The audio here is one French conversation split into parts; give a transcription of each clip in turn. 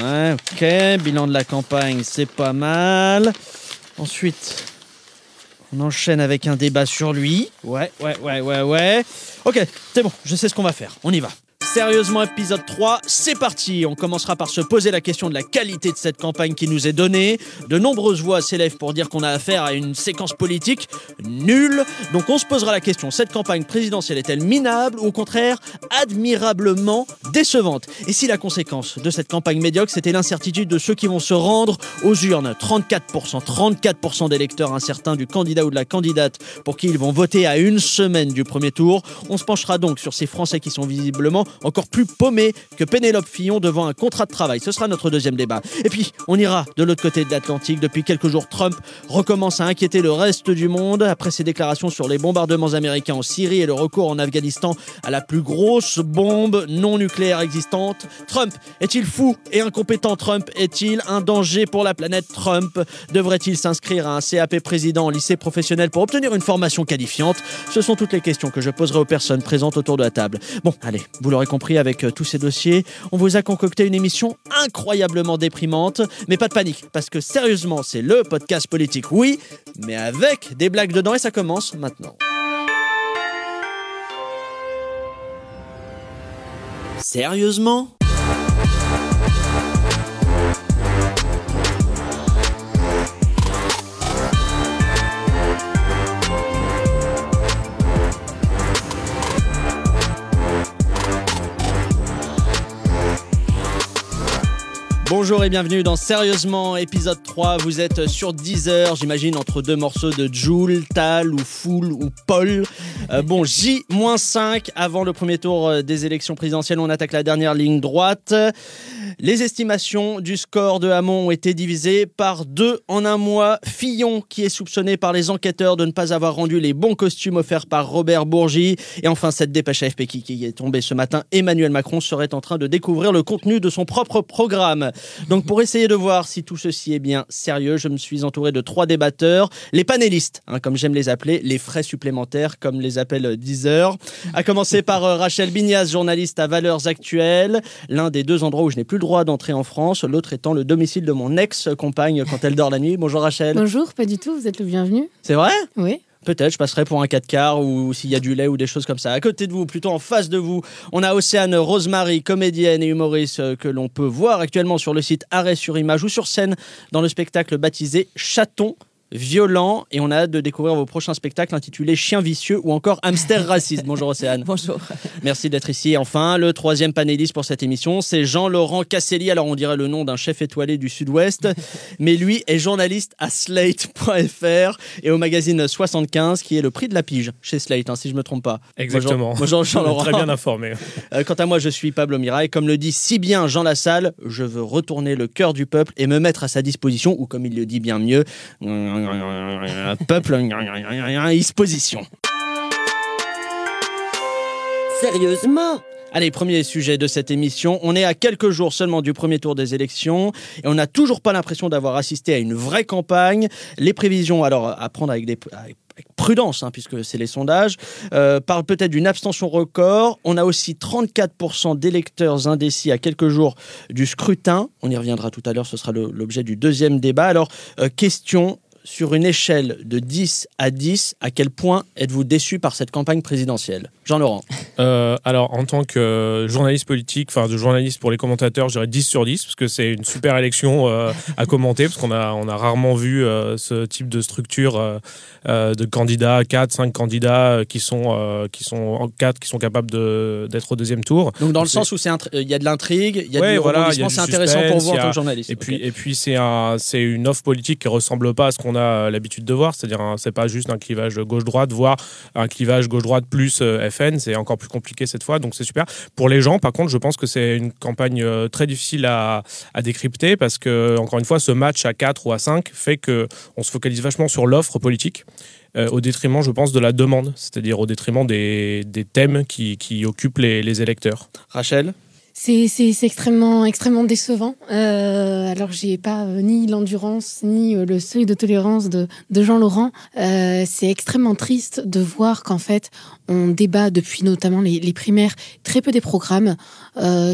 Ouais, ok. Bilan de la campagne, c'est pas mal. Ensuite, on enchaîne avec un débat sur lui. Ouais, ouais, ouais, ouais, ouais. Ok, c'est bon, je sais ce qu'on va faire. On y va. Sérieusement, épisode 3, c'est parti. On commencera par se poser la question de la qualité de cette campagne qui nous est donnée. De nombreuses voix s'élèvent pour dire qu'on a affaire à une séquence politique nulle. Donc on se posera la question, cette campagne présidentielle est-elle minable ou au contraire admirablement décevante? Et si la conséquence de cette campagne médiocre, c'était l'incertitude de ceux qui vont se rendre aux urnes? 34%, 34% d'électeurs incertains du candidat ou de la candidate pour qui ils vont voter à une semaine du premier tour. On se penchera donc sur ces Français qui sont visiblement encore plus paumé que Pénélope Fillon devant un contrat de travail. Ce sera notre deuxième débat. Et puis, on ira de l'autre côté de l'Atlantique. Depuis quelques jours, Trump recommence à inquiéter le reste du monde après ses déclarations sur les bombardements américains en Syrie et le recours en Afghanistan à la plus grosse bombe non nucléaire existante. Trump est-il fou et incompétent? Trump est-il un danger pour la planète? Trump Devrait-il s'inscrire à un CAP président en lycée professionnel pour obtenir une formation qualifiante? Ce sont toutes les questions que je poserai aux personnes présentes autour de la table. Bon, allez, vous l'aurez compris avec euh, tous ces dossiers. On vous a concocté une émission incroyablement déprimante, mais pas de panique, parce que sérieusement, c'est le podcast politique, oui, mais avec des blagues dedans, et ça commence maintenant. Sérieusement? Bonjour et bienvenue dans Sérieusement, épisode 3. Vous êtes sur 10 heures, j'imagine, entre deux morceaux de Joule, Tal ou Foul ou Paul. Euh, bon, J-5 avant le premier tour euh, des élections présidentielles. On attaque la dernière ligne droite. Les estimations du score de Hamon ont été divisées par deux en un mois. Fillon, qui est soupçonné par les enquêteurs de ne pas avoir rendu les bons costumes offerts par Robert Bourgi. Et enfin, cette dépêche AFP qui, qui est tombée ce matin, Emmanuel Macron serait en train de découvrir le contenu de son propre programme. Donc pour essayer de voir si tout ceci est bien sérieux, je me suis entouré de trois débatteurs, les panélistes, hein, comme j'aime les appeler, les frais supplémentaires, comme les appelle Deezer. À commencer par euh, Rachel Bignaz, journaliste à Valeurs Actuelles, l'un des deux endroits où je n'ai plus le droit d'entrer en France, l'autre étant le domicile de mon ex-compagne quand elle dort la nuit. Bonjour Rachel. Bonjour, pas du tout, vous êtes le bienvenu. C'est vrai? Oui. Peut-être, je passerai pour un 4 quarts ou s'il y a du lait ou des choses comme ça. À côté de vous, plutôt en face de vous, on a Océane Rosemary, comédienne et humoriste euh, que l'on peut voir actuellement sur le site Arrêt sur Image ou sur scène dans le spectacle baptisé Chaton violent et on a hâte de découvrir vos prochains spectacles intitulés Chien vicieux ou encore Hamster raciste. Bonjour Océane. Bonjour. Merci d'être ici. Et enfin, le troisième panéliste pour cette émission, c'est Jean-Laurent Casselli. Alors on dirait le nom d'un chef étoilé du Sud-Ouest, mais lui est journaliste à Slate.fr et au magazine 75 qui est le prix de la pige chez Slate, hein, si je me trompe pas. Exactement. Bonjour, Jean-Laurent. Très bien informé. Euh, quant à moi, je suis Pablo Mirail. Comme le dit si bien Jean Lassalle, je veux retourner le cœur du peuple et me mettre à sa disposition, ou comme il le dit bien mieux, peuple exposition. Sérieusement? Allez, premier sujet de cette émission. On est à quelques jours seulement du premier tour des élections et on n'a toujours pas l'impression d'avoir assisté à une vraie campagne. Les prévisions, alors à prendre avec des avec prudence, hein, puisque c'est les sondages, euh, parlent peut-être d'une abstention record. On a aussi 34% d'électeurs indécis à quelques jours du scrutin. On y reviendra tout à l'heure, ce sera l'objet du deuxième débat. Alors, euh, question, sur une échelle de 10 à 10, à quel point êtes-vous déçu par cette campagne présidentielle? Jean-Laurent euh, Alors, en tant que journaliste politique, enfin de journaliste pour les commentateurs, je dirais 10 sur 10, parce que c'est une super élection euh, à commenter, parce qu'on a, on a rarement vu euh, ce type de structure euh, euh, de candidats, 4, 5 candidats euh, qui sont, euh, qui sont 4 qui sont capables de, d'être au deuxième tour. Donc dans le sens où il y a de l'intrigue, il y a Ouais, du voilà, c'est intéressant pour vous en tant que journaliste. Et puis, et puis c'est un, c'est une offre politique qui ressemble pas à ce qu'on a l'habitude de voir, c'est-à-dire un- c'est pas juste un clivage gauche-droite, voire un clivage gauche-droite plus euh, FN, c'est encore plus compliqué cette fois, donc c'est super. Pour les gens, par contre, je pense que c'est une campagne euh, très difficile à, à décrypter parce que encore une fois, ce match à 4 ou à 5 fait que on se focalise vachement sur l'offre politique. euh, au détriment, je pense, de la demande, c'est-à-dire au détriment des, des thèmes qui, qui occupent les électeurs. Rachel? C'est extrêmement, extrêmement décevant. Euh, alors, j'ai pas euh, ni l'endurance, ni euh, le seuil de tolérance de, de Jean-Laurent. Euh, c'est extrêmement triste de voir qu'en fait, on débat depuis notamment les, les primaires très peu des programmes.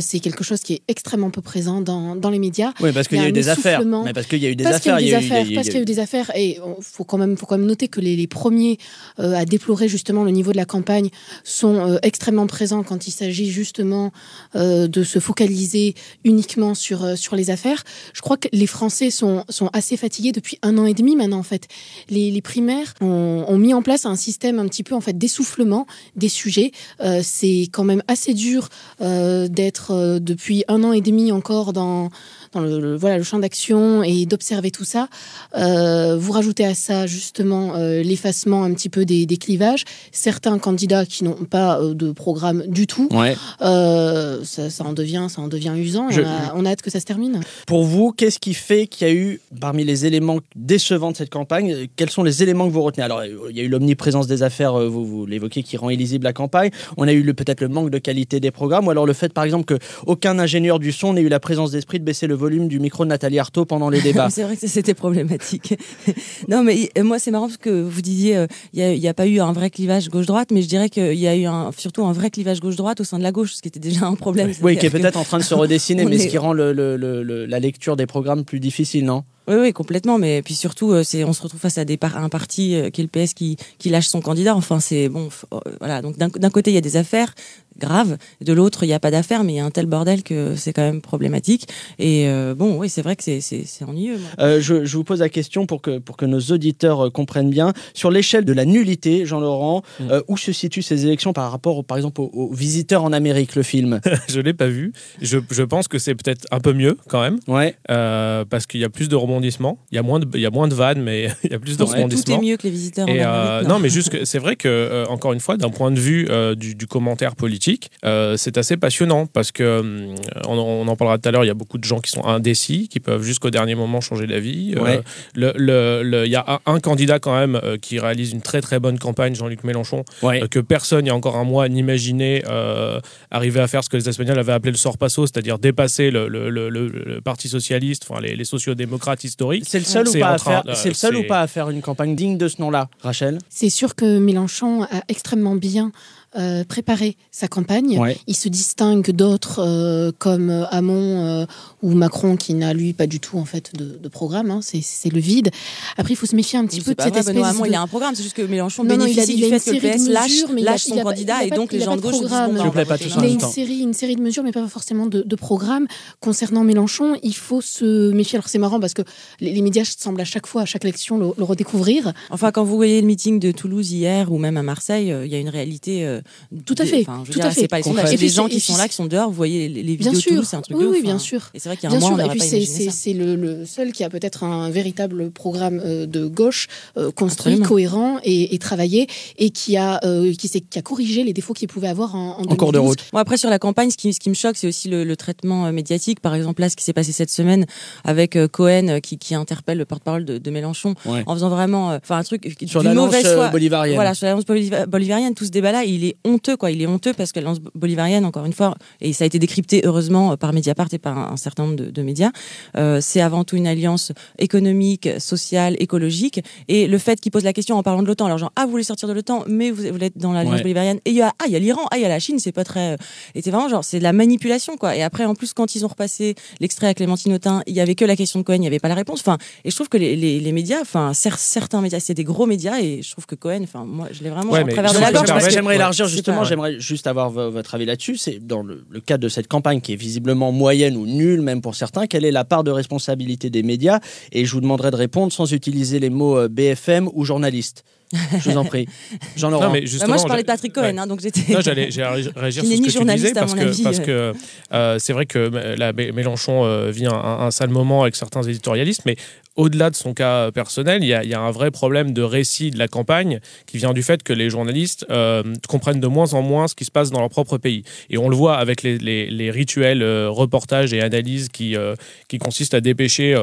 C'est quelque chose qui est extrêmement peu présent dans, dans les médias. Oui, parce qu'il y a eu des affaires. Mais parce qu'il y a eu des parce qu'il y affaires. a eu des parce qu'il y a eu des affaires, et il faut quand même, faut quand même noter que les, les premiers à déplorer justement le niveau de la campagne sont extrêmement présents quand il s'agit justement euh, de se focaliser uniquement sur euh, sur les affaires. Je crois que les Français sont sont assez fatigués depuis un an et demi maintenant en fait. Les, les primaires ont, mis en place un système un petit peu en fait d'essoufflement des sujets. Euh, C'est quand même assez dur euh, d'être depuis un an et demi encore dans dans le, le- voilà le champ d'action et d'observer tout ça. Euh, vous rajoutez à ça justement euh, l'effacement un petit peu des, des clivages. Certains candidats qui n'ont pas euh, de programme du tout, Ouais. ça, ça en devient ça en devient usant. Je- on, a, on a hâte que ça se termine. Pour vous, qu'est-ce qui fait qu'il y a eu, parmi les éléments décevants de cette campagne, quels sont les éléments que vous retenez? Alors, il y a eu l'omniprésence des affaires, vous, vous l'évoquez, qui rend illisible la campagne. On a eu peut-être le manque de qualité des programmes, ou alors le fait, par exemple, qu'aucun ingénieur du son n'ait eu la présence d'esprit de baisser le volume du micro de Nathalie Arthaud pendant les débats. c'est vrai que c'était problématique. non, mais euh, moi, c'est marrant parce que vous disiez, euh, il n'y a, pas eu un vrai clivage gauche-droite, mais je dirais qu'il y a eu un, surtout un vrai clivage gauche-droite au sein de la gauche, ce qui était déjà un problème. oui, qui est que- peut-être en train de se redessiner, mais ce qui rend le- le- le- le- la lecture des programmes plus difficile, non? Oui, oui, complètement. Mais puis surtout, euh, c'est, on se retrouve face à, des par- à un parti euh, qui est le PS qui, qui lâche son candidat. Enfin, c'est bon. euh, voilà. Donc d'un côté, il y a des affaires graves. De l'autre, il n'y a pas d'affaires, mais il y a un tel bordel que c'est quand même problématique. Et euh, bon, oui, c'est vrai que c'est, ennuyeux. Euh, je, je vous pose la question pour que, pour que nos auditeurs euh, comprennent bien. Sur l'échelle de la nullité, Jean-Laurent, Mm. euh, où se situent ces élections par rapport, au- par exemple, aux, aux visiteurs en Amérique, le film? Je l'ai pas vu. Je, je pense que c'est peut-être un peu mieux quand même, Ouais. euh, parce qu'il y a plus de rebondissements. Il y a moins de, il y a moins de vannes, mais il y a plus de pense que tout rebondissements. est mieux que les visiteurs. en euh, Amérique, non, mais juste que c'est vrai que euh, encore une fois, d'un point de vue euh, du, du commentaire politique, euh, c'est assez passionnant parce que hum, on, on en parlera tout à l'heure. Il y a beaucoup de gens qui sont indécis, qui peuvent jusqu'au dernier moment changer d'avis. Euh, Ouais. le- le- le- Il y a un, candidat quand même euh, qui réalise une très très bonne campagne, Jean-Luc Mélenchon, Ouais. euh, que personne il y a encore un mois n'imaginait euh, arriver à faire ce que les Espagnols avaient appelé le sorpasso, c'est-à-dire dépasser le, le- le- le- le Parti socialiste, enfin les, les sociodémocrates historiques. C'est le seul, ou pas, à faire, c'est le seul ou pas à faire une campagne digne de ce nom-là, Rachel? C'est sûr que Mélenchon a extrêmement bien euh, préparé sa campagne. Ouais. Il se distingue d'autres euh, comme euh, Hamon euh, ou Macron qui n'a lui pas du tout en fait de, de programme. hein. C'est- le vide. Après, il faut se méfier un petit peu de cette vrai, espèce Benoît Hamon, de... il a un programme, c'est juste que Mélenchon Non, non, il a- bénéficie il a du fait que le PS lâche, mesures, son candidat et donc les a gens de gauche non. Il a une série, une série de mesures, mais pas forcément de, de programme. Concernant Mélenchon, il faut se méfier. Alors c'est marrant parce que les, les médias semblent à chaque fois, à chaque élection, le, le redécouvrir. Enfin, quand vous voyez le meeting de Toulouse hier ou même à Marseille, euh, il y a une réalité. euh, Tout à fait, enfin, je tout dire, à fait. C'est pas les Et puis gens qui sont là, qui sont dehors. Vous voyez les, les vidéos sûr, Toulouse, c'est un truc oui, de ouf. oui, bien hein. sûr. Et c'est vrai qu'il y a un Bien mois, on sûr, et n'aurait puis pas c'est- le, le seul qui a peut-être un véritable programme euh, de gauche euh, construit, Absolument. cohérent et, et travaillé, et qui a, euh, qui, qui a corrigé les défauts qu'il pouvait avoir en, en En cours de 2012. route. Bon, après, sur la campagne, ce qui, ce qui me choque, c'est aussi le, le traitement euh, médiatique. Par exemple, là, ce qui s'est passé cette semaine avec euh, Cohen euh, qui, qui interpelle le porte-parole de, de Mélenchon Ouais. en faisant vraiment euh, enfin un truc euh, Sur d'une l'annonce mauvaise euh, foi. bolivarienne. Voilà, sur l'annonce boliv- bolivarienne, tout ce débat-là, il est honteux, quoi. Il est honteux parce que l'annonce bolivarienne, encore une fois, et ça a été décrypté heureusement par Mediapart et par un, un certain nombre de, de médias, euh, c'est avant tout une alliance économique, sociale, écologique. Et le fait qu'il pose la question en parlant de l'OTAN, alors genre, ah, vous voulez sortir de l'OTAN, mais vous, vous êtes dans l'alliance Ouais. bolivarienne, et il y a, ah, il y a l'Iran, ah, il y a la Chine, c'est pas très. euh, Et c'est vraiment genre, c'est de la manipulation, quoi. Et après, en plus, quand ils ont repassé l'extrait à Clémentine Autain, il y avait que la question de Cohen, il n'y avait pas la réponse. Enfin, et je trouve que les, les, les médias, enfin, cer- certains médias, c'est des gros médias, et je trouve que Cohen, enfin, moi, je l'ai vraiment Ouais, en travers de la gorge. J'aimerais élargir justement, j'aimerais juste avoir vo- votre avis là-dessus. C'est dans le, le cadre de cette campagne qui est visiblement moyenne ou nulle même pour certains, quelle est la part de responsabilité des médias? Et je vous demanderai de répondre sans utiliser les mots euh, BFM ou journaliste. Je vous en prie. Jean-Laurent. Non, mais Bah, justement, moi, je parlais j'ai- de Patrick Cohen, ouais. hein, donc j'étais. Non, j'allais réagir sur ce que tu disais parce mon que, avis, parce euh. que euh, c'est vrai que la, Mélenchon euh, vit un, un- un sale moment avec certains éditorialistes, mais au-delà de son cas personnel, il y, a, il y a un vrai problème de récit de la campagne qui vient du fait que les journalistes euh, comprennent de moins en moins ce qui se passe dans leur propre pays. Et on le voit avec les, les- les rituels euh, reportages et analyses qui, euh, qui consistent à dépêcher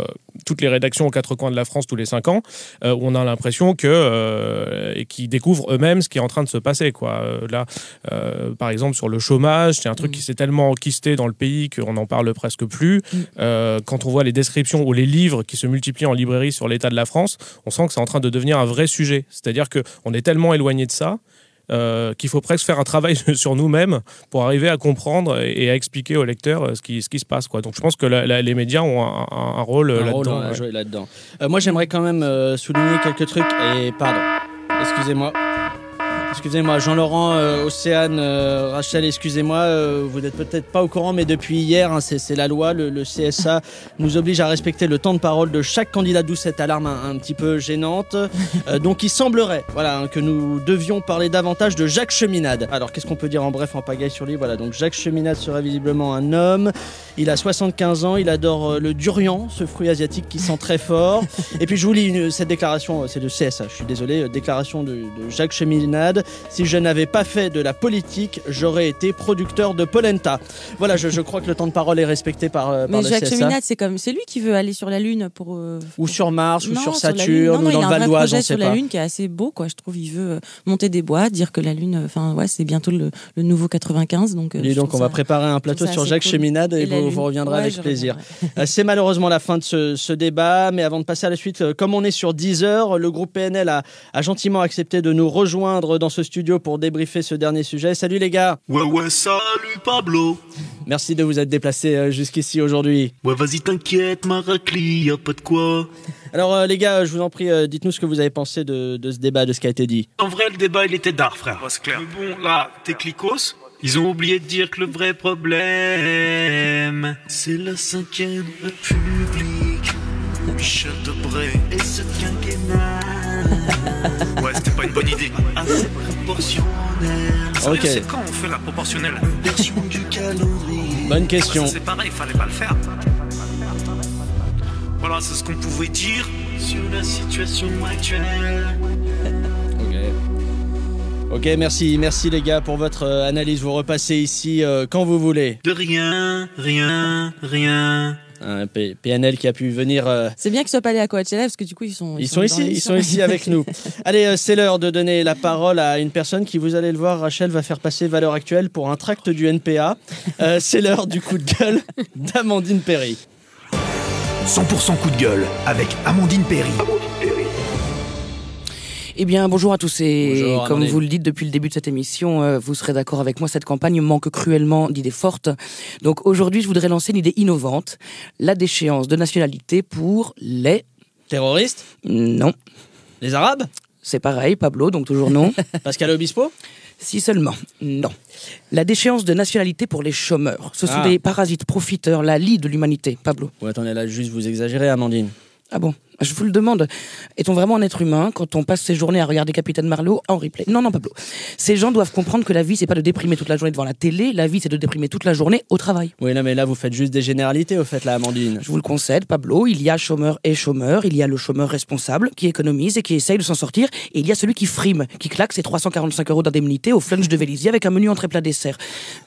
toutes les rédactions aux quatre coins de la France tous les cinq ans, où on a l'impression que qu'ils découvrent eux-mêmes ce qui est en train de se passer. Quoi. Là, par exemple, sur le chômage, c'est un truc Mm. qui s'est tellement enquisté dans le pays qu'on n'en parle presque plus. Mm. Quand on voit les descriptions ou les livres qui se multiplient en librairie sur l'état de la France, on sent que c'est en train de devenir un vrai sujet. C'est-à-dire qu'on est tellement éloigné de ça euh, qu'il faut presque faire un travail sur nous-mêmes pour arriver à comprendre et, à expliquer aux lecteurs euh, ce qui, ce qui se passe. Quoi. Donc je pense que la- la- les médias ont un, un- un rôle euh, là-dedans. ouais. Euh, moi, j'aimerais quand même euh, souligner quelques trucs. Et pardon, excusez-moi. Excusez-moi, Jean-Laurent, euh, Océane, euh, Rachel, excusez-moi, euh, vous n'êtes peut-être pas au courant, mais depuis hier, hein, c'est la loi, le, CSA nous oblige à respecter le temps de parole de chaque candidat, d'où cette alarme un, petit peu gênante. Donc il semblerait voilà, hein, que nous devions parler davantage de Jacques Cheminade. Alors qu'est-ce qu'on peut dire en bref en pagaille sur lui? Voilà, donc Jacques Cheminade serait visiblement un homme, il a 75 ans, il adore le durian, ce fruit asiatique qui sent très fort. Et puis je vous lis cette déclaration, c'est de CSA, je suis désolé, déclaration de Jacques Cheminade. Si je n'avais pas fait de la politique, j'aurais été producteur de polenta. Voilà, je, je crois que le temps de parole est respecté par, euh, par Mais Jacques. Cheminade, c'est comme c'est lui qui veut aller sur la lune pour euh, Ou sur Mars, ou sur la. Saturne, ou il dans a le un Val d'Oise, projet on sur sait la pas. Lune qui est assez beau, quoi. Je trouve il veut euh, monter des bois, dire que la Lune, enfin ouais, c'est bientôt le, le nouveau 95, donc. je donc, on va préparer un plateau sur Jacques cool. Cheminade et, la vous, vous reviendrez Ouais, avec plaisir. C'est malheureusement la fin de ce, ce débat, mais avant de passer à la suite, comme on est sur 10 heures, le groupe PNL a, a gentiment accepté de nous rejoindre dans ce studio pour débriefer ce dernier sujet. Salut les gars, Ouais, ouais, salut Pablo. merci de vous être déplacés euh, jusqu'ici aujourd'hui. Ouais, vas-y, t'inquiète, Maracli, y'a pas de quoi. Alors euh, les gars, je vous en prie, euh, dites-nous ce que vous avez pensé de, de ce débat, de ce qui a été dit. En vrai, le débat, il était d'art, frère. c'est clair. Mais bon, là, tes clicos, ils ont oublié de dire que le vrai problème, c'est la cinquième république. Michel Debré et ce quinquennat. Ouais, c'était pas une bonne idée. Assez proportionnel. Ok. c'est quand on fait la proportionnelle Version du calendrier. Bonne question. C'est pareil, fallait pas le faire. Voilà, c'est ce qu'on pouvait dire sur la situation actuelle. Ok, merci, merci les gars pour votre euh, analyse. Vous repassez ici euh, quand vous voulez. De rien, rien, rien. Un P- PNL qui a pu venir euh, C'est bien qu'ils soient pas allés à Coachella parce que du coup ils sont. Ils sont ici, ils sont ici avec nous. Allez, euh, c'est l'heure de donner la parole à une personne qui, vous allez le voir, Rachel va faire passer valeur actuelle pour un tract du NPA. Euh, c'est l'heure du coup de gueule d'Amandine Perry. 100% coup de gueule avec Amandine Perry. Eh bien, bonjour à tous et Bonjour, comme Amandine. vous le dites depuis le début de cette émission, euh, vous serez d'accord avec moi, cette campagne manque cruellement d'idées fortes. Donc aujourd'hui, je voudrais lancer une idée innovante, la déchéance de nationalité pour les... Terroriste Non, Les Arabes? C'est pareil, Pablo, donc toujours non. Pascal Obispo? Si seulement, non. La déchéance de nationalité pour les chômeurs. Ce sont Ah. des parasites profiteurs, la lie de l'humanité, Pablo. Ouais, attendez, là, juste vous exagérez, Amandine. Ah bon? Je vous le demande. Est-on vraiment un être humain quand on passe ses journées à regarder Capitaine Marlowe en replay? Non, non, Pablo. Ces gens doivent comprendre que la vie, c'est pas de déprimer toute la journée devant la télé. La vie, c'est de déprimer toute la journée au travail. Oui, non, mais là, vous faites juste des généralités, au fait, là, Amandine. Je vous le concède, Pablo. Il y a chômeur et chômeur. Il y a le chômeur responsable qui économise et qui essaye de s'en sortir. Et il y a celui qui frime, qui claque ses 345 euros d'indemnité au flunch de Vélizy avec un menu entrée plat dessert.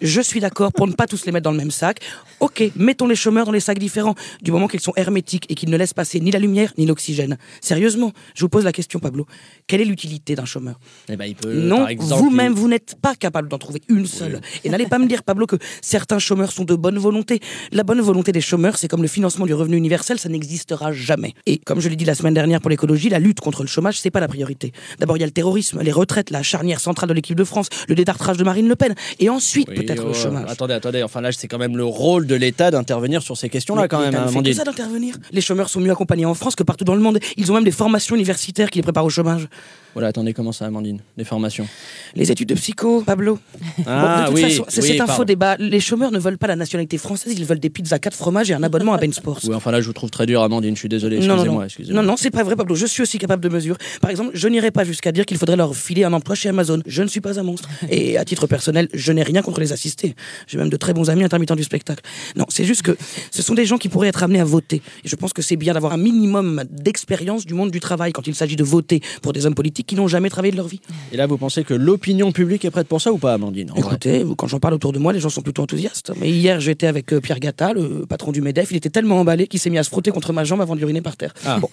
Je suis d'accord pour ne pas tous les mettre dans le même sac. Ok, mettons les chômeurs dans les sacs différents, du moment qu'ils sont hermétiques et qu'ils ne laissent passer ni la lumière ni l'oxygène. Sérieusement, je vous pose la question, Pablo. Quelle est l'utilité d'un chômeur Eh ben, il peut, non, par exemple, vous-même, vous n'êtes pas capable d'en trouver une seule. Et n'allez pas me dire, Pablo, que certains chômeurs sont de bonne volonté. La bonne volonté des chômeurs, c'est comme le financement du revenu universel, ça n'existera jamais. Et comme je l'ai dit la semaine dernière pour l'écologie, la lutte contre le chômage, c'est pas la priorité. D'abord, il y a le terrorisme, les retraites, la charnière centrale de l'équipe de France, le détartrage de Marine Le Pen, et ensuite Oui, peut-être oh, le chômage. Attendez, attendez, enfin là, c'est quand même le rôle de l'État d'intervenir sur ces questions-là, quand même, ne fait que ça d'intervenir. Les chômeurs sont mieux accompagnés en France que partout dans le monde. Ils ont même des formations universitaires qui les préparent au chômage. Voilà, attendez, comment ça, Amandine Les formations. Les études de psycho, Pablo. Ah, Bon, de toute oui, façon, c'est oui, un pardon. faux débat. Les chômeurs ne veulent pas la nationalité française, ils veulent des pizzas 4 fromages et un abonnement à Ben Sports. Oui, enfin là, je vous trouve très dur, Amandine, je suis désolé, Non, non, excusez-moi, non. excusez-moi. non, non, c'est pas vrai, Pablo. Je suis aussi capable de mesure. Par exemple, je n'irai pas jusqu'à dire qu'il faudrait leur filer un emploi chez Amazon. Je ne suis pas un monstre. Et à titre personnel, je n'ai rien contre les assistés. J'ai même de très bons amis intermittents du spectacle. Non, c'est juste que ce sont des gens qui pourraient être amenés à voter. Et je pense que c'est bien d'avoir un minimum d'expérience du monde du travail quand il s'agit de voter pour des hommes politiques politiques qui n'ont jamais travaillé de leur vie. Et là, vous pensez que l'opinion publique est prête pour ça ou pas, Amandine Écoutez, quand j'en parle autour de moi, les gens sont plutôt enthousiastes. Mais hier, j'étais avec euh, Pierre Gatta, le patron du MEDEF. Il était tellement emballé qu'il s'est mis à se frotter contre ma jambe avant de l'uriner par terre. Ah. Bon.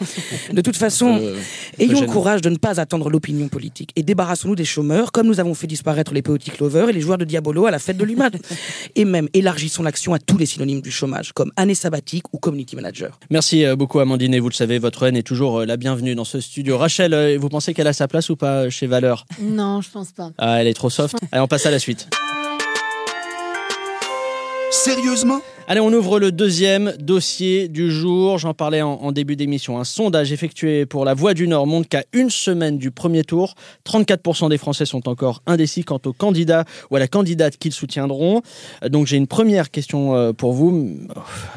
De toute façon, Euh, ayons le courage de ne pas attendre l'opinion politique et débarrassons-nous des chômeurs, comme nous avons fait disparaître les poétiques lovers et les joueurs de Diabolo à la fête de l'UMAD. et même élargissons l'action à tous les synonymes du chômage, comme année sabbatique ou community manager. Merci euh, beaucoup, Amandine. Et vous le savez, votre haine est toujours la bienvenue dans ce studio. Rachel, vous pensez qu'elle a sa place ou pas chez Valeur? Non, je pense pas. Ah, elle est trop soft. Allez, on passe à la suite. Sérieusement? Allez, on ouvre le deuxième dossier du jour. J'en parlais en, en début d'émission. Un sondage effectué pour la Voix du Nord montre qu'à une semaine du premier tour, 34% des Français sont encore indécis quant au candidat ou à la candidate qu'ils soutiendront. Donc j'ai une première question euh, pour vous.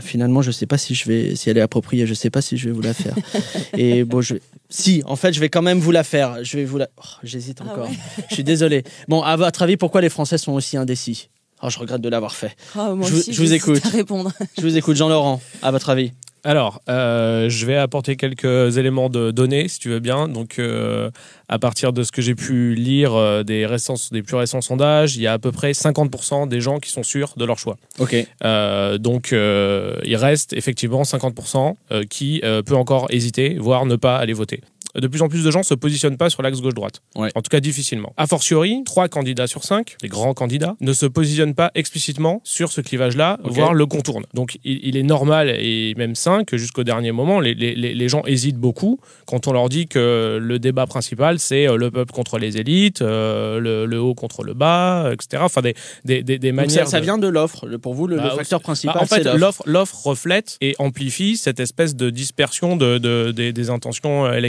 Finalement, je ne sais pas si je vais, si elle est appropriée. Je ne sais pas si je vais vous la faire. Et bon, je, si, en fait, je vais quand même vous la faire. Je vais vous la. Oh, J'hésite Ah encore. ouais. Je suis désolé. Bon, à votre avis, pourquoi les Français sont aussi indécis? Oh, je regrette de l'avoir fait. Moi Je vous- aussi, je vous j'hésite écoute. à répondre. Je vous écoute, Jean-Laurent. À votre avis Alors, euh, je vais apporter quelques éléments de données, si tu veux bien. Donc, euh, à partir de ce que j'ai pu lire euh, des, récents, des plus récents sondages, il y a à peu près 50% des gens qui sont sûrs de leur choix. Ok. Euh, donc, euh, il reste effectivement 50% euh, qui euh, peut encore hésiter, voire ne pas aller voter. De plus en plus de gens se positionnent pas sur l'axe gauche-droite. Ouais. En tout cas, difficilement. A fortiori, trois candidats sur cinq, les grands candidats, ne se positionnent pas explicitement sur ce clivage-là, voire le contournent. Donc, il, il est normal et même sain que jusqu'au dernier moment, les, les- les- les gens hésitent beaucoup quand on leur dit que le débat principal, c'est euh, le peuple contre les élites, euh, le, le haut contre le bas, etc. Enfin, des, des, des, des Donc ça, manières. ça vient de l'offre. Pour vous, le, le Bah, facteur bah, principal, en fait, l'offre. reflète et amplifie cette espèce de dispersion de, de- des, intentions euh,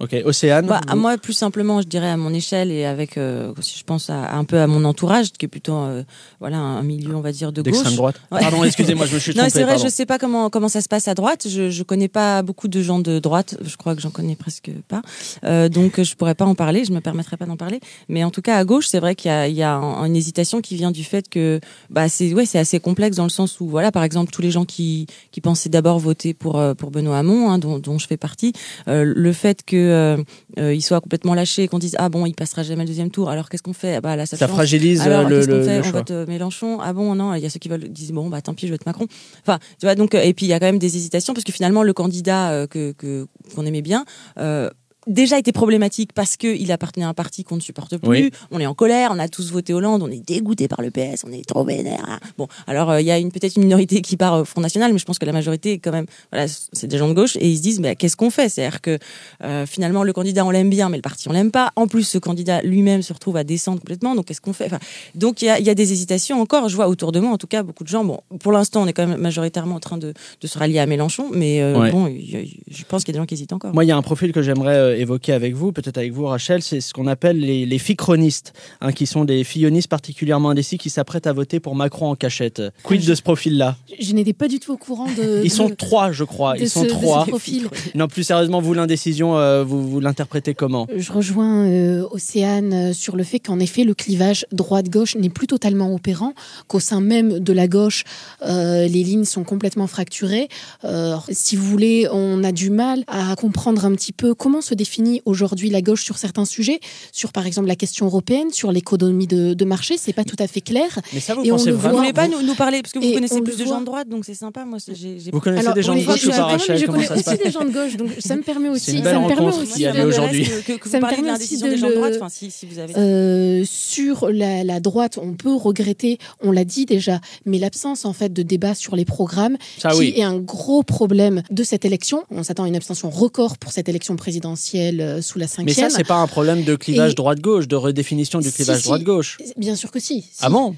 Ok, Océane. Bah, à moi, plus simplement, je dirais à mon échelle et avec, euh, si je pense à, un peu à mon entourage, qui est plutôt euh, voilà, un milieu, on va dire, de d'extrême gauche. droite. Ouais. Pardon, excusez-moi, je me suis Non, trompé. c'est vrai, pardon. je sais pas comment, comment ça se passe à droite. Je, je connais pas beaucoup de gens de droite. Je crois que j'en connais presque pas. Euh, donc, je pourrais pas en parler. Je me permettrai pas d'en parler. Mais en tout cas, à gauche, c'est vrai qu'il y a, il y a un- une hésitation qui vient du fait que bah, c'est ouais, c'est assez complexe dans le sens où, voilà, par exemple, tous les gens qui, qui pensaient d'abord voter pour, pour Benoît Hamon, hein, dont, dont je fais partie, euh, le fait que euh, euh, il soit complètement lâché et qu'on dise ah bon, il passera jamais le deuxième tour. Alors qu'est-ce qu'on fait? Ah bah là, ça, fragilise euh, Alors, le, fait? On vote Mélenchon. Ah bon, non, il y a ceux qui veulent disent bon, bah tant pis, je vote Macron. Enfin, tu vois, donc, et puis il y a quand même des hésitations parce que finalement, le candidat que qu'on aimait bien. euh, déjà été problématique parce qu'il appartenait à un parti qu'on ne supporte plus. Oui. On est en colère, on a tous voté Hollande, on est dégoûté par le PS, on est trop vénère. hein. Bon, alors euh, il y a une peut-être une minorité qui part au Front National, mais je pense que la majorité, quand même, voilà, c'est des gens de gauche et ils se disent, mais qu'est-ce qu'on fait? C'est-à-dire que euh, finalement le candidat on l'aime bien, mais le parti on l'aime pas. En plus, ce candidat lui-même se retrouve à descendre complètement. Donc qu'est-ce qu'on fait? Enfin, Donc il y a, il y a des hésitations encore. Je vois autour de moi, en tout cas, beaucoup de gens. Bon, pour l'instant, on est quand même majoritairement en train de, de se rallier à Mélenchon, mais euh, Ouais. bon, il y a- je pense qu'il y a des gens qui hésitent encore. Moi, il y a un profil que j'aimerais euh, évoquer avec vous, peut-être avec vous, Rachel, c'est ce qu'on appelle les, les fichronistes, hein, qui sont des fillonistes particulièrement indécis qui s'apprêtent à voter pour Macron en cachette. Quid de ce profil-là? Je n'étais pas du tout au courant de. Ils sont de- trois, je crois. Ils ce- sont trois. Non, plus sérieusement, vous, l'indécision, euh, vous, vous l'interprétez comment? Je rejoins euh, Océane euh, sur le fait qu'en effet, le clivage droite-gauche n'est plus totalement opérant, qu'au sein même de la gauche, euh, les lignes sont complètement fracturées. Euh, si vous voulez, on a du mal à comprendre un petit peu comment se définit aujourd'hui la gauche sur certains sujets, sur par exemple la question européenne, sur l'économie de, de marché, c'est pas tout à fait clair. Mais ça, vous Et on pensez Vous vraiment voit- voulez pas nous, nous parler parce que vous connaissez on plus de voit. gens de droite, donc c'est sympa. Moi, j'ai Vous connaissez Alors, des gens on de je- ou pas, Rachel je connais aussi des gens de gauche, donc ça me permet aussi. une ça belle me permet rencontre aussi aujourd'hui. Que, que vous Ça me permet aussi des de gens de droite, le- enfin, si, si vous avez. Euh, sur la, la droite, on peut regretter, on l'a dit déjà, mais l'absence en fait de débat sur les programmes, Ça, qui oui. est un gros problème de cette élection. On s'attend à une abstention record pour cette élection présidentielle euh, sous la Mais cinquième. ça, c'est pas un problème de clivage droite-gauche, de redéfinition du clivage si. droite-gauche. Bien sûr que si. si. Ah bon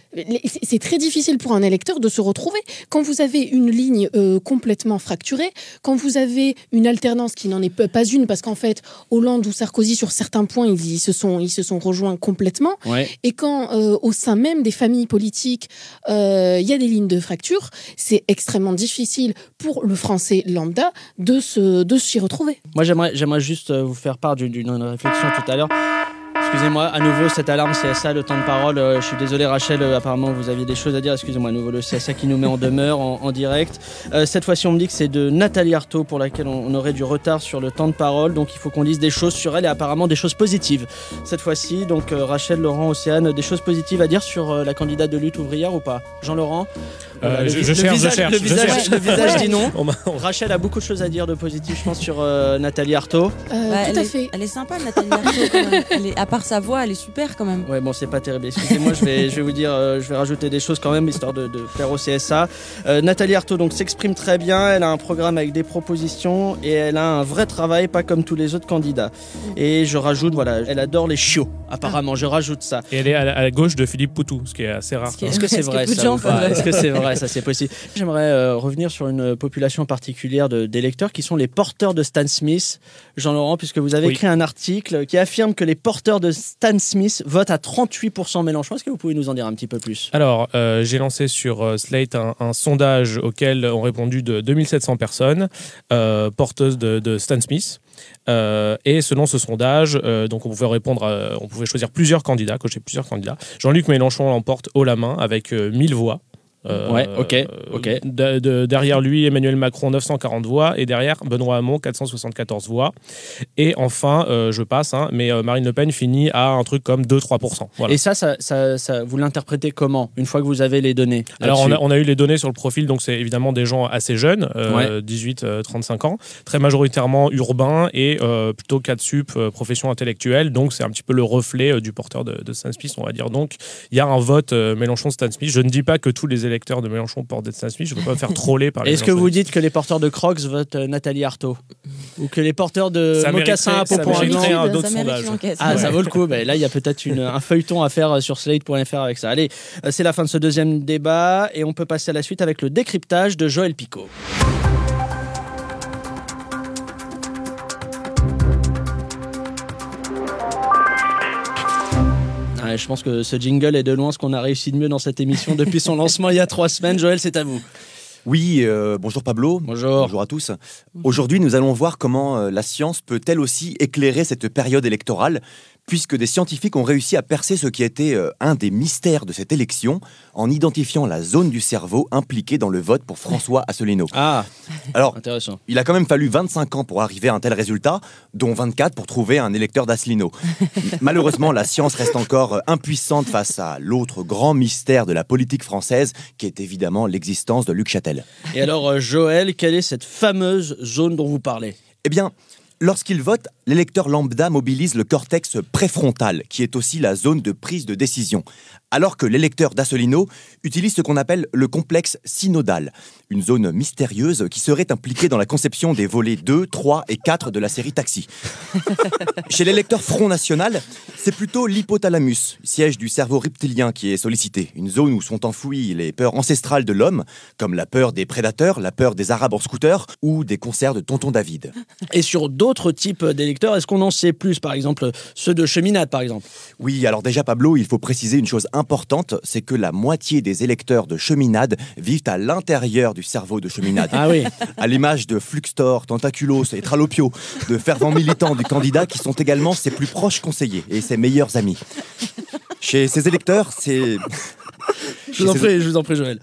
c'est- très difficile pour un électeur de se retrouver. Quand vous avez une ligne euh, complètement fracturée, quand vous avez une alternance qui n'en est pas une, parce qu'en fait, Hollande ou Sarkozy, sur certains points, ils, ils se, sont, ils se sont rejoints complètement. Ouais. Et quand euh, au sein même des familles politiques, euh, il y a des lignes de fracture, c'est extrêmement difficile pour le français lambda de se de s'y retrouver. Moi, j'aimerais, j'aimerais juste euh, vous faire part d'une, réflexion tout à l'heure. Excusez-moi, à nouveau cette alarme CSA, le temps de parole. euh, je suis désolé Rachel, euh, apparemment vous aviez des choses à dire. Excusez-moi, à nouveau le CSA qui nous met en demeure en, en direct. Euh, cette fois-ci, on me dit que c'est de Nathalie Arthaud pour laquelle on, on aurait du retard sur le temps de parole. Donc il faut qu'on dise des choses sur elle et apparemment des choses positives. Cette fois-ci, donc euh, Rachel, Laurent, Océane, des choses positives à dire sur euh, la candidate de lutte ouvrière ou pas? Jean-Laurent? Voilà, Euh, le, je- cherche, je visage, cherche, le je visage- cherche. le visage dit non. Rachel a beaucoup de choses à dire de positif, je pense, sur euh, Nathalie Arthaud. Euh, Bah, elle, tout à est, fait. elle est sympa, Nathalie Arthaud, quand même. Elle est, à part sa voix, elle est super quand même. Ouais, bon, c'est pas terrible. Excusez-moi, je vais, je vais vous dire, euh, je vais rajouter des choses quand même, histoire de, de faire au CSA. Euh, Nathalie Arthaud donc s'exprime très bien. Elle a un programme avec des propositions et elle a un vrai travail, pas comme tous les autres candidats. Et je rajoute, voilà, elle adore les chiots. Apparemment, je rajoute ça. Et elle est à la, à la gauche de Philippe Poutou, ce qui est assez rare. Est- Est-ce que c'est vrai ça Est-ce que c'est vrai ça C'est possible? J'aimerais euh, revenir sur une population particulière de- d'électeurs qui sont les porteurs de Stan Smith. Jean-Laurent, puisque vous avez Oui. écrit un article qui affirme que les porteurs de Stan Smith votent à 38% Mélenchon. Est-ce que vous pouvez nous en dire un petit peu plus? Alors, euh, j'ai lancé sur euh, Slate un, sondage auquel ont répondu de 2700 personnes euh, porteuses de, Stan Smith. Euh, et selon ce sondage, donc on pouvait répondre, on pouvait choisir plusieurs candidats, cocher plusieurs candidats. Jean-Luc Mélenchon l'emporte haut la main avec euh, 1000 voix. Euh, Ouais, ok, ok. de- de- derrière lui, Emmanuel Macron, 940 voix. Et derrière, Benoît Hamon, 474 voix. Et enfin, euh, je passe, hein, mais euh, Marine Le Pen finit à un truc comme 2-3%. Voilà. Et ça, ça, ça- ça- vous l'interprétez comment Une fois que vous avez les données Alors, on a, on a eu les données sur le profil, donc c'est évidemment des gens assez jeunes, euh, 18-35 ans, très majoritairement urbains et plutôt 4 sup, profession intellectuelle. Donc, c'est un petit peu le reflet du porteur de, de Stan Smith, on va dire. Donc, il y a un vote Mélenchon-Stan Smith. Je ne dis pas que tous les électeurs de Mélenchon portent des Smith, je ne veux pas me faire troller par les Est-ce que vous dites que les porteurs de Crocs votent euh, Nathalie Arthaud Ou que les porteurs de Ça mocassins à Gland un autre sondage. Ah, Ouais. ça vaut le coup. Ben, là, il y a peut-être un feuilleton à faire sur slate.fr avec ça. Allez, euh, c'est la fin de ce deuxième débat et on peut passer à la suite avec le décryptage de Joël Picot. Ouais, je pense que ce jingle est de loin ce qu'on a réussi de mieux dans cette émission depuis son lancement il y a trois semaines. Joël, c'est à vous. Oui, euh, bonjour Pablo. Bonjour. Bonjour à tous. Aujourd'hui, nous allons voir comment euh, la science peut elle aussi éclairer cette période électorale, puisque des scientifiques ont réussi à percer ce qui était euh, un des mystères de cette élection en identifiant la zone du cerveau impliquée dans le vote pour François Asselineau. Ah, Alors, intéressant. il a quand même fallu 25 ans pour arriver à un tel résultat, dont 24 pour trouver un électeur d'Asselineau. Malheureusement, la science reste encore euh, impuissante face à l'autre grand mystère de la politique française, qui est évidemment l'existence de Luc Châtel. Et alors, euh, Joël, quelle est cette fameuse zone dont vous parlez? Eh bien, lorsqu'il vote, l'électeur lambda mobilise le cortex préfrontal, qui est aussi la zone de prise de décision, alors que l'électeur d'Assolino utilise ce qu'on appelle le complexe synodal, une zone mystérieuse qui serait impliquée dans la conception des volets 2, 3 et 4 de la série Taxi. Chez l'électeur Front National, c'est plutôt l'hypothalamus, siège du cerveau reptilien, qui est sollicité, une zone où sont enfouies les peurs ancestrales de l'homme, comme la peur des prédateurs, la peur des arabes en scooter ou des concerts de Tonton David. Et sur d'autres types d'électeurs, est-ce qu'on en sait plus Par exemple, ceux de cheminade, par exemple? Oui, alors déjà Pablo, il faut préciser une chose importante, c'est que la moitié des électeurs de cheminade vivent à l'intérieur du cerveau de cheminade. Ah oui. À l'image de Fluxtor, Tentaculos et Tralopio, de fervents militants du candidat qui sont également ses plus proches conseillers et ses meilleurs amis. Chez ces électeurs, c'est... Je vous en prie, je vous en prie, Joël.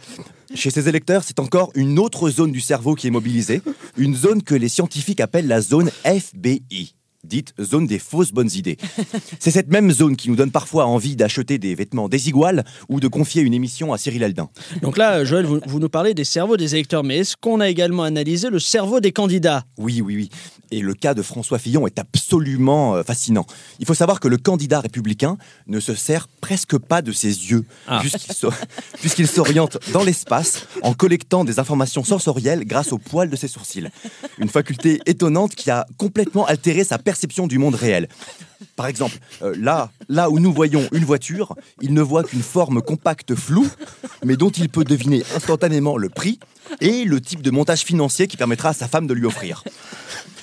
Chez ces électeurs, c'est encore une autre zone du cerveau qui est mobilisée, une zone que les scientifiques appellent la zone FBI, dite zone des fausses bonnes idées. C'est cette même zone qui nous donne parfois envie d'acheter des vêtements désiguales ou de confier une émission à Cyril Haldin. Donc là, Joël, vous, vous nous parlez des cerveaux des électeurs, mais est-ce qu'on a également analysé le cerveau des candidats? Oui, oui, oui. Et le cas de François Fillon est absolument euh, fascinant. Il faut savoir que le candidat républicain ne se sert presque pas de ses yeux, Ah. puisqu'il s'o- puisqu'il s'oriente dans l'espace en collectant des informations sensorielles grâce au poil de ses sourcils. Une faculté étonnante qui a complètement altéré sa perception du monde réel. Par exemple, euh, là, là où nous voyons une voiture, il ne voit qu'une forme compacte floue, mais dont il peut deviner instantanément le prix et le type de montage financier qui permettra à sa femme de lui offrir.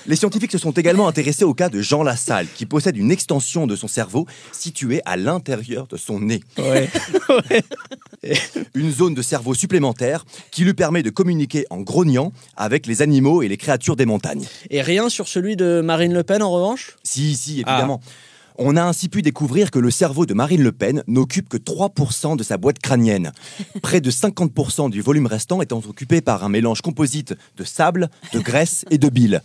Les scientifiques se sont également intéressés au cas de Jean Lassalle, qui possède une extension de son cerveau située à l'intérieur de son nez. Ouais. Une zone de cerveau supplémentaire qui lui permet de communiquer en grognant avec les animaux et les créatures des montagnes. Et rien sur celui de Marine Le Pen, en revanche? Si, si, évidemment. On a ainsi pu découvrir que le cerveau de Marine Le Pen n'occupe que 3% de sa boîte crânienne. Près de 50% du volume restant étant occupé par un mélange composite de sable, de graisse et de bile.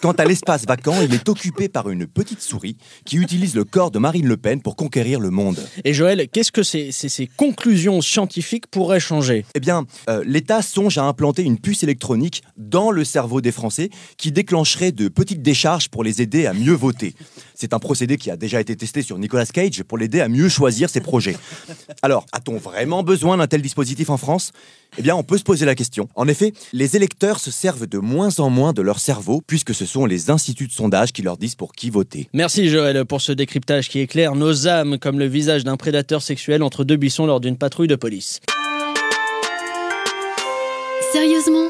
Quant à l'espace vacant, il est occupé par une petite souris qui utilise le corps de Marine Le Pen pour conquérir le monde. Et Joël, qu'est-ce que ces, ces- ces conclusions scientifiques pourraient changer? Eh bien, euh, l'État songe à implanter une puce électronique dans le cerveau des Français qui déclencherait de petites décharges pour les aider à mieux voter. C'est un procédé qui a déjà été testé sur Nicolas Cage pour l'aider à mieux choisir ses projets. Alors, a-t-on vraiment besoin d'un tel dispositif en France? Eh bien, on peut se poser la question. En effet, les électeurs se servent de moins en moins de leur cerveau puisque ce sont les instituts de sondage qui leur disent pour qui voter. Merci Joël pour ce décryptage qui éclaire nos âmes comme le visage d'un prédateur sexuel entre deux buissons lors d'une patrouille de police. Sérieusement?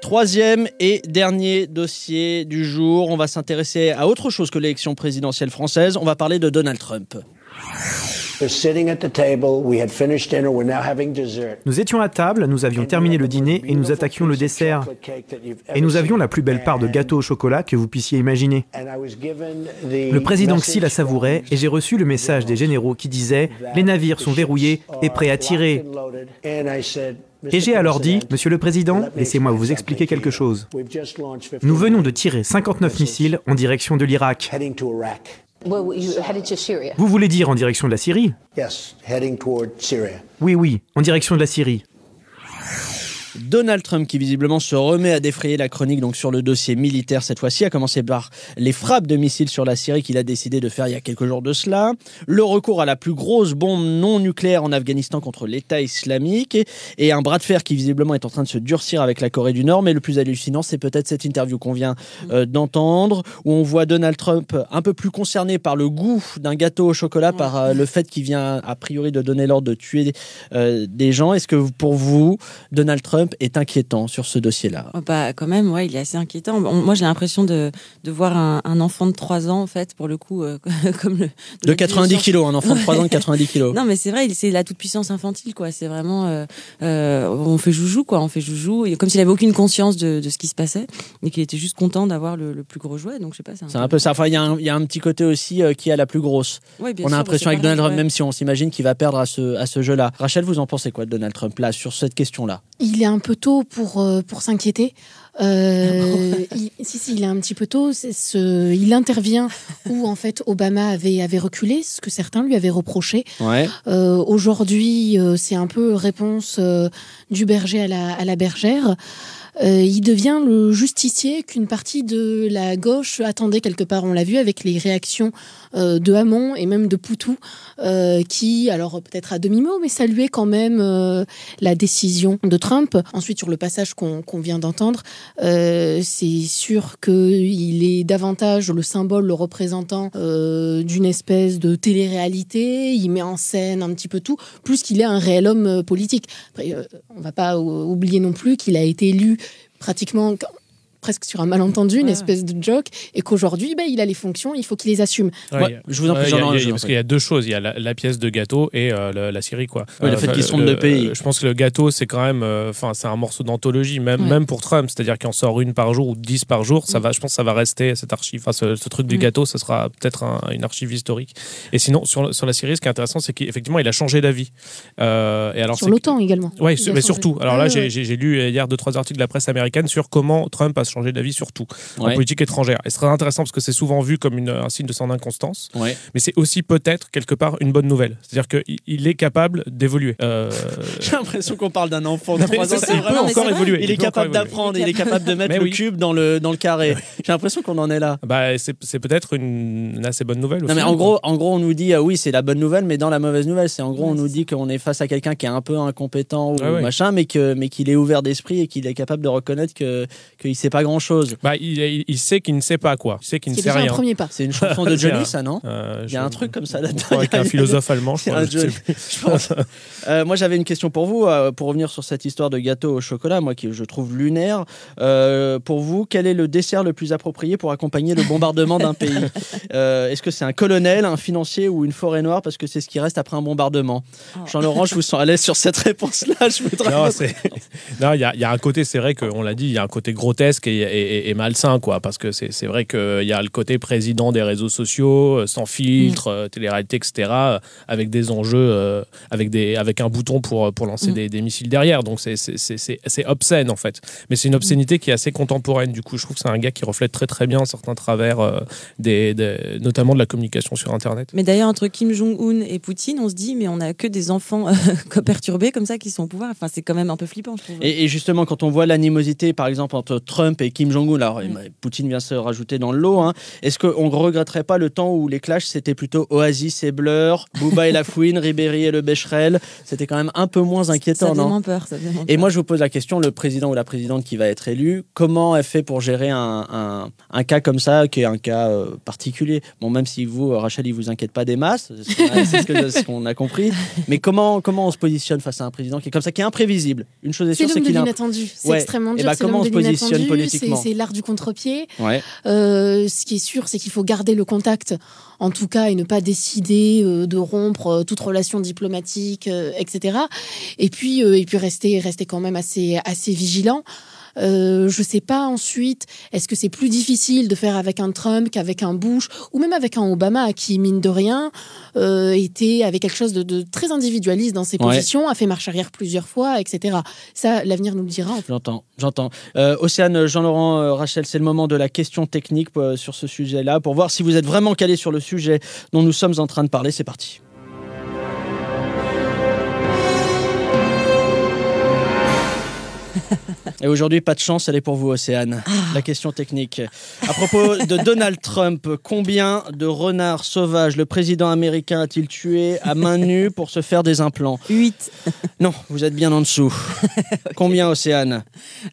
Troisième et dernier dossier du jour, on va s'intéresser à autre chose que l'élection présidentielle française, on va parler de Donald Trump. Nous étions à table, nous avions terminé le dîner et nous attaquions le dessert. Et nous avions la plus belle part de gâteau au chocolat que vous puissiez imaginer. Le président Xi la savourait et j'ai reçu le message des généraux qui disaient ⁇ Les navires sont verrouillés et prêts à tirer ⁇ Et j'ai alors dit ⁇ Monsieur le Président, laissez-moi vous expliquer quelque chose. Nous venons de tirer 59 missiles en direction de l'Irak. Vous voulez dire en direction de la Syrie? Oui, oui, en direction de la Syrie. Donald Trump, qui visiblement se remet à défrayer la chronique donc sur le dossier militaire cette fois-ci, a commencé par les frappes de missiles sur la Syrie qu'il a décidé de faire il y a quelques jours de cela, le recours à la plus grosse bombe non nucléaire en Afghanistan contre l'État islamique et, et un bras de fer qui visiblement est en train de se durcir avec la Corée du Nord. Mais le plus hallucinant, c'est peut-être cette interview qu'on vient euh, d'entendre, où on voit Donald Trump un peu plus concerné par le goût d'un gâteau au chocolat, par euh, le fait qu'il vient a priori de donner l'ordre de tuer euh, des gens. Est-ce que pour vous, Donald Trump est inquiétant sur ce dossier-là Oh, Bah, quand même, ouais, il est assez inquiétant. Bon, moi, j'ai l'impression de, de voir un, un enfant de 3 ans, en fait, pour le coup, euh, comme le. De 90 kilos, un enfant de 3 ans de Ouais. 90 kilos. Non, mais c'est vrai, c'est la toute puissance infantile, quoi. C'est vraiment, euh, euh, on fait joujou, quoi. On fait joujou, comme s'il avait aucune conscience de, de ce qui se passait et qu'il était juste content d'avoir le, le plus gros jouet. Donc, je sais pas. C'est un peu ça. Enfin, il y, a un- il y a un petit côté aussi euh, qui a la plus grosse. Ouais, on a l'impression c'est avec Donald Trump, ouais. même si on s'imagine qu'il va perdre à ce, à ce jeu-là. Rachel, vous en pensez quoi de Donald Trump là, sur cette question-là? Il est un peu tôt pour, euh, pour s'inquiéter. Euh, il- si, si, il est un petit peu tôt. Ce, il intervient où, en fait, Obama avait, avait reculé, ce que certains lui avaient reproché. Ouais. Euh, Aujourd'hui, euh, c'est un peu réponse du berger à la, à la bergère. Il devient le justicier qu'une partie de la gauche attendait quelque part. On l'a vu avec les réactions de Hamon et même de Poutou, euh, qui, alors peut-être à demi-mot, mais saluait quand même euh, la décision de Trump. Ensuite, sur le passage qu'on qu'on vient d'entendre, euh, c'est sûr qu'il est davantage le symbole, le représentant euh, d'une espèce de télé-réalité. Il met en scène un petit peu tout, plus qu'il est un réel homme euh, politique. Après, euh, on va pas ou- oublier non plus qu'il a été élu pratiquement presque sur un malentendu, une Ouais. espèce de joke, et qu'aujourd'hui, ben, il a les fonctions, il faut qu'il les assume. Ouais, a- je vous en prie, ouais, il y a- Jean-Laurent, il y a- je vous en Parce prie. qu'il y a deux choses. Il y a la, la pièce de gâteau et euh, le- la série, quoi. Ouais, le fait enfin, qu'ils se trompent de pays. Je pense que le gâteau, c'est quand même. euh, Enfin, c'est un morceau d'anthologie, même, Ouais. même pour Trump. C'est-à-dire qu'il en sort une par jour ou dix par jour. Ça Mm. va, je pense que ça va rester, cette archive. Enfin, ce, ce truc du Mm. gâteau, ce sera peut-être un- une archive historique. Et sinon, sur, sur la série, ce qui est intéressant, c'est qu'effectivement, il a changé d'avis. Euh, et alors, Sur l'OTAN également. Oui, mais surtout. Alors là, ouais. j'ai j'ai lu hier deux, trois articles de la presse américaine sur comment Trump a changé d'avis sur tout en politique étrangère. Et c'est très intéressant parce que c'est souvent vu comme une- un signe de son inconstance, Ouais. mais c'est aussi peut-être quelque part une bonne nouvelle. C'est-à-dire qu'il il est capable d'évoluer. Euh, J'ai l'impression qu'on parle d'un enfant de Non, mais 3 ans. C'est il peut vraiment. encore évoluer. Il est capable d'apprendre, il est capable de mettre le cube dans le, dans le carré. J'ai l'impression qu'on en est là. Bah, c'est c'est peut-être une, une assez bonne nouvelle. Non mais en gros, en gros, on nous dit ah oui c'est la bonne nouvelle, mais dans la mauvaise nouvelle, c'est en gros on nous dit qu'on est face à quelqu'un qui est un peu incompétent ou Ah ouais. machin, mais que mais qu'il est ouvert d'esprit et qu'il est capable de reconnaître que qu'il sait pas grand chose. Bah, il, il- il sait qu'il ne sait pas quoi. Il sait qu'il ne C'est sait déjà un rien. premier pas. C'est une chanson de un- Johnny, ça non Euh, Il y a je- un truc comme ça là-dedans. Avec un philosophe allemand, je crois. un je je pense. Euh, moi, j'avais une question pour vous, euh, pour revenir sur cette histoire de gâteau au chocolat, moi qui je trouve lunaire. Euh, pour vous, quel est le dessert le plus approprié pour accompagner le bombardement d'un pays? Euh, Est-ce que c'est un colonel, un financier ou une forêt noire? Parce que c'est ce qui reste après un bombardement. Oh. Jean-Laurent, je vous sens à l'aise sur cette réponse-là. Je voudrais Non, il y y a un côté, c'est vrai qu'on l'a dit, il y a un côté grotesque et est, est- est malsain, quoi, parce que c'est c'est vrai qu'il y a le côté président des réseaux sociaux, euh, sans filtre, euh, télé-réalité, etc., euh, avec des enjeux, euh, avec, des, avec un bouton pour, pour lancer Mm. des, des missiles derrière. Donc c'est- c'est c'est- c'est- c'est obscène, en fait. Mais c'est une obscénité qui est assez contemporaine. Du coup, je trouve que c'est un gars qui reflète très très bien certains travers, euh, des, des- notamment de la communication sur Internet. Mais d'ailleurs, entre Kim Jong-un et Poutine, on se dit, mais on a que des enfants euh, perturbés comme ça qui sont au pouvoir. Enfin, c'est quand même un peu flippant, je trouve. Et, et justement, quand on voit l'animosité, par exemple, entre Trump et Kim Jong-un, alors Poutine vient se rajouter dans le lot, hein, est-ce qu'on ne regretterait pas le temps où les clashs, c'était plutôt Oasis et Blur, Booba et la Fouine, Ribéry et le Becherel? C'était quand même un peu moins ça inquiétant, faisait non? moins peur. Ça moins Et peur. moi, je vous pose la question, le président ou la présidente qui va être élu, comment elle fait pour gérer un, un- un cas comme ça, qui est un cas euh, particulier? Bon, même si vous, euh, Rachel, il vous inquiète pas des masses, c'est ce qu'on a- compris, mais comment, comment on se positionne face à un président qui est comme ça, qui est imprévisible? Une chose est sûre, c'est qu'il est un- l'inattendu. C'est Ouais. extrêmement Et dur. bah, c'est comment on se positionne C'est l'art du contre-pied. Ouais. Euh, ce qui est sûr, c'est qu'il faut garder le contact, en tout cas, et ne pas décider euh, de rompre euh, toute relation diplomatique, euh, etc. Et puis, euh, et puis rester, rester quand même assez, assez vigilant. Euh, je sais pas ensuite, est-ce que c'est plus difficile de faire avec un Trump qu'avec un Bush ou même avec un Obama qui, mine de rien, euh, était avec quelque chose de, de très individualiste dans ses Ouais. positions, a fait marche arrière plusieurs fois, etc. Ça, l'avenir nous le dira. J'entends, j'entends. Euh, Océane, Jean-Laurent, euh, Rachel, c'est le moment de la question technique sur ce sujet-là, pour voir si vous êtes vraiment calé sur le sujet dont nous sommes en train de parler. C'est parti. Et aujourd'hui, pas de chance, elle est pour vous, Océane. La question technique. À propos de Donald Trump, combien de renards sauvages le président américain a-t-il tué à main nue pour se faire des implants 8. Non, vous êtes bien en dessous. Combien, Océane?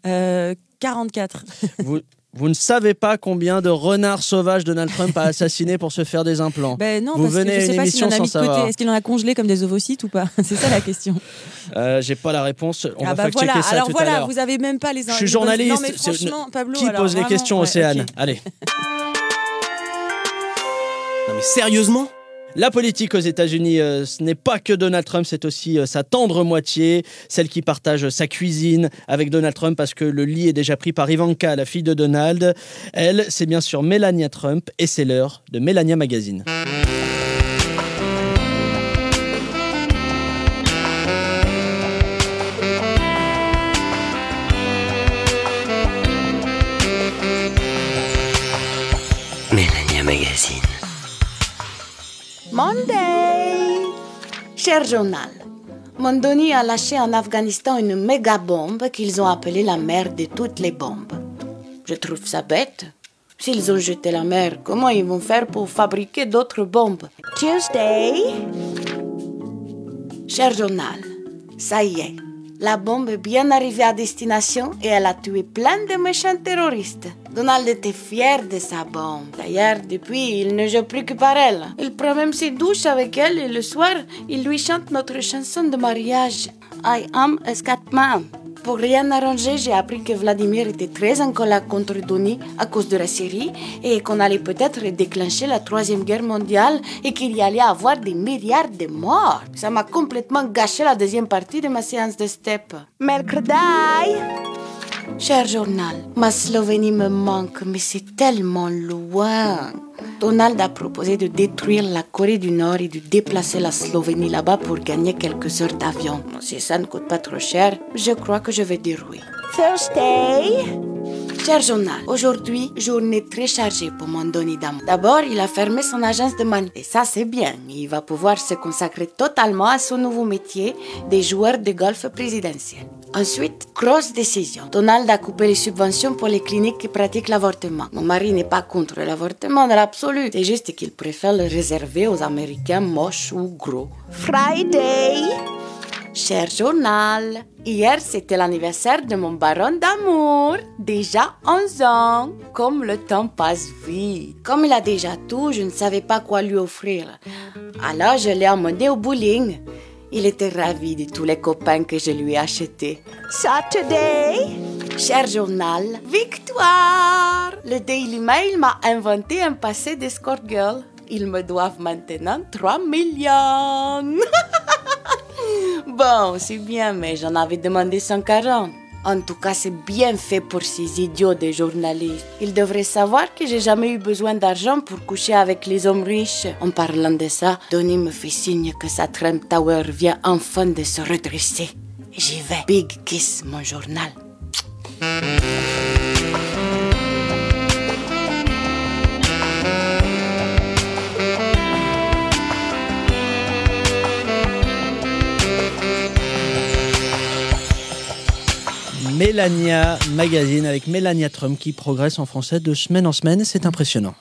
Euh, 44. vous, vous ne savez pas combien de renards sauvages Donald Trump a assassiné pour se faire des implants. Ben non, Vous parce venez que à je une sais pas s'il émission en a sans mis de côté. savoir. Est-ce qu'il en a congelé comme des ovocytes ou pas C'est ça la question. Euh, J'ai pas la réponse. On ah va bah voilà. ça Alors tout à voilà, l'heure. vous avez même pas les. Je suis journaliste. Non mais c'est- franchement, Pablo. Qui alors pose les vraiment, questions, ouais, Océane. Allez. Non mais sérieusement? La politique aux États-Unis, euh, ce n'est pas que Donald Trump, c'est aussi euh, sa tendre moitié, celle qui partage sa cuisine avec Donald Trump parce que le lit est déjà pris par Ivanka, la fille de Donald. Elle, c'est bien sûr Melania Trump et c'est l'heure de Melania Magazine. Monday Cher journal, Mondoni a lâché en Afghanistan une méga bombe qu'ils ont appelée la mère de toutes les bombes. Je trouve ça bête. S'ils ont jeté la mer, comment ils vont faire pour fabriquer d'autres bombes? Tuesday Cher journal, ça y est, la bombe est bien arrivée à destination et elle a tué plein de méchants terroristes. Donald était fier de sa bombe. D'ailleurs, depuis, il ne joue plus que par elle. Il prend même ses douches avec elle et le soir, il lui chante notre chanson de mariage. I am a Scatman. Pour rien arranger, j'ai appris que Vladimir était très en colère contre Donny à cause de la Syrie et qu'on allait peut-être déclencher la troisième guerre mondiale et qu'il y allait avoir des milliards de morts. Ça m'a complètement gâché la deuxième partie de ma séance de step. Mercredi Cher journal, ma Slovénie me manque, mais c'est tellement loin. Donald a proposé de détruire la Corée du Nord et de déplacer la Slovénie là-bas pour gagner quelques heures d'avion. Si ça ne coûte pas trop cher, je crois que je vais dire oui. Thursday Cher journal, aujourd'hui, journée très chargée pour mon Donny Dam. D'abord, il a fermé son agence de man. Et ça, c'est bien. Il va pouvoir se consacrer totalement à son nouveau métier des joueurs de golf présidentiel. Ensuite, grosse décision. Donald a coupé les subventions pour les cliniques qui pratiquent l'avortement. Mon mari n'est pas contre l'avortement dans l'absolu. C'est juste qu'il préfère le réserver aux Américains moches ou gros. Friday Cher journal, hier c'était l'anniversaire de mon baron d'amour. Déjà 11 ans. Comme le temps passe vite. Comme il a déjà tout, je ne savais pas quoi lui offrir. Alors je l'ai emmené au bowling. Il était ravi de tous les copains que je lui ai achetés. Saturday Cher journal, victoire Le Daily Mail m'a inventé un passé d'escort girl. Ils me doivent maintenant 3 millions. Bon, c'est bien, mais j'en avais demandé 140. En tout cas, c'est bien fait pour ces idiots des journalistes. Ils devraient savoir que j'ai jamais eu besoin d'argent pour coucher avec les hommes riches. En parlant de ça, Donny me fait signe que sa Trump Tower vient enfin de se redresser. J'y vais. Big kiss, mon journal. Mélania Magazine avec Mélania Trump qui progresse en français de semaine en semaine. C'est impressionnant.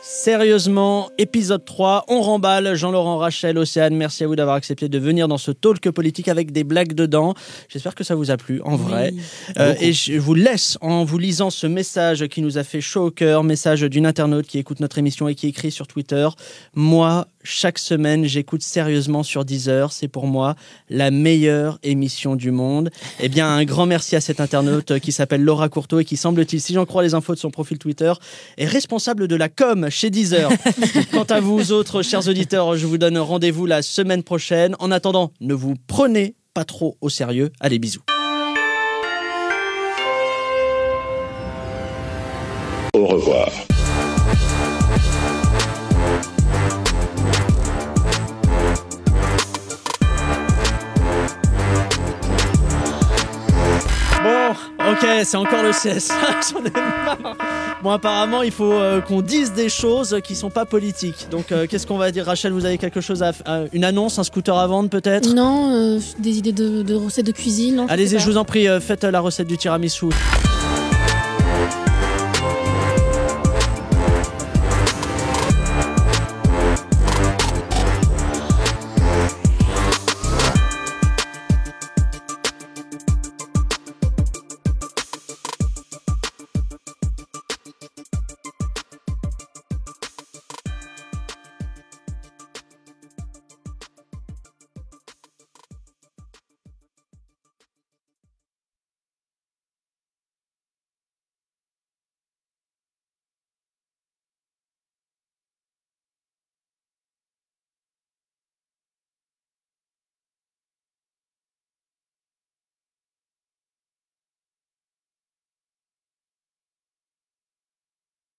Sérieusement, épisode 3, on remballe. Jean-Laurent Rachel, Océane, merci à vous d'avoir accepté de venir dans ce talk politique avec des blagues dedans. J'espère que ça vous a plu, en vrai. Euh, et je vous laisse en vous lisant ce message qui nous a fait chaud au cœur, message d'une internaute qui écoute notre émission et qui écrit sur Twitter. Moi, chaque semaine, j'écoute sérieusement sur Deezer. C'est pour moi la meilleure émission du monde. Eh bien, un grand merci à cette internaute qui s'appelle Laura Courteau et qui, semble-t-il, si j'en crois les infos de son profil Twitter, est responsable de la com chez Deezer. Quant à vous autres, chers auditeurs, je vous donne rendez-vous la semaine prochaine. En attendant, ne vous prenez pas trop au sérieux. Allez, bisous. Au revoir. Ok, c'est encore le CSA, j'en ai marre. Bon, apparemment, il faut euh, qu'on dise des choses qui sont pas politiques. Donc, euh, qu'est-ce qu'on va dire? Rachel, vous avez quelque chose à... euh, une annonce, un scooter à vendre peut-être? Non, euh, des idées de, de recettes de cuisine. Allez-y, je vous en prie, faites la recette du tiramisu.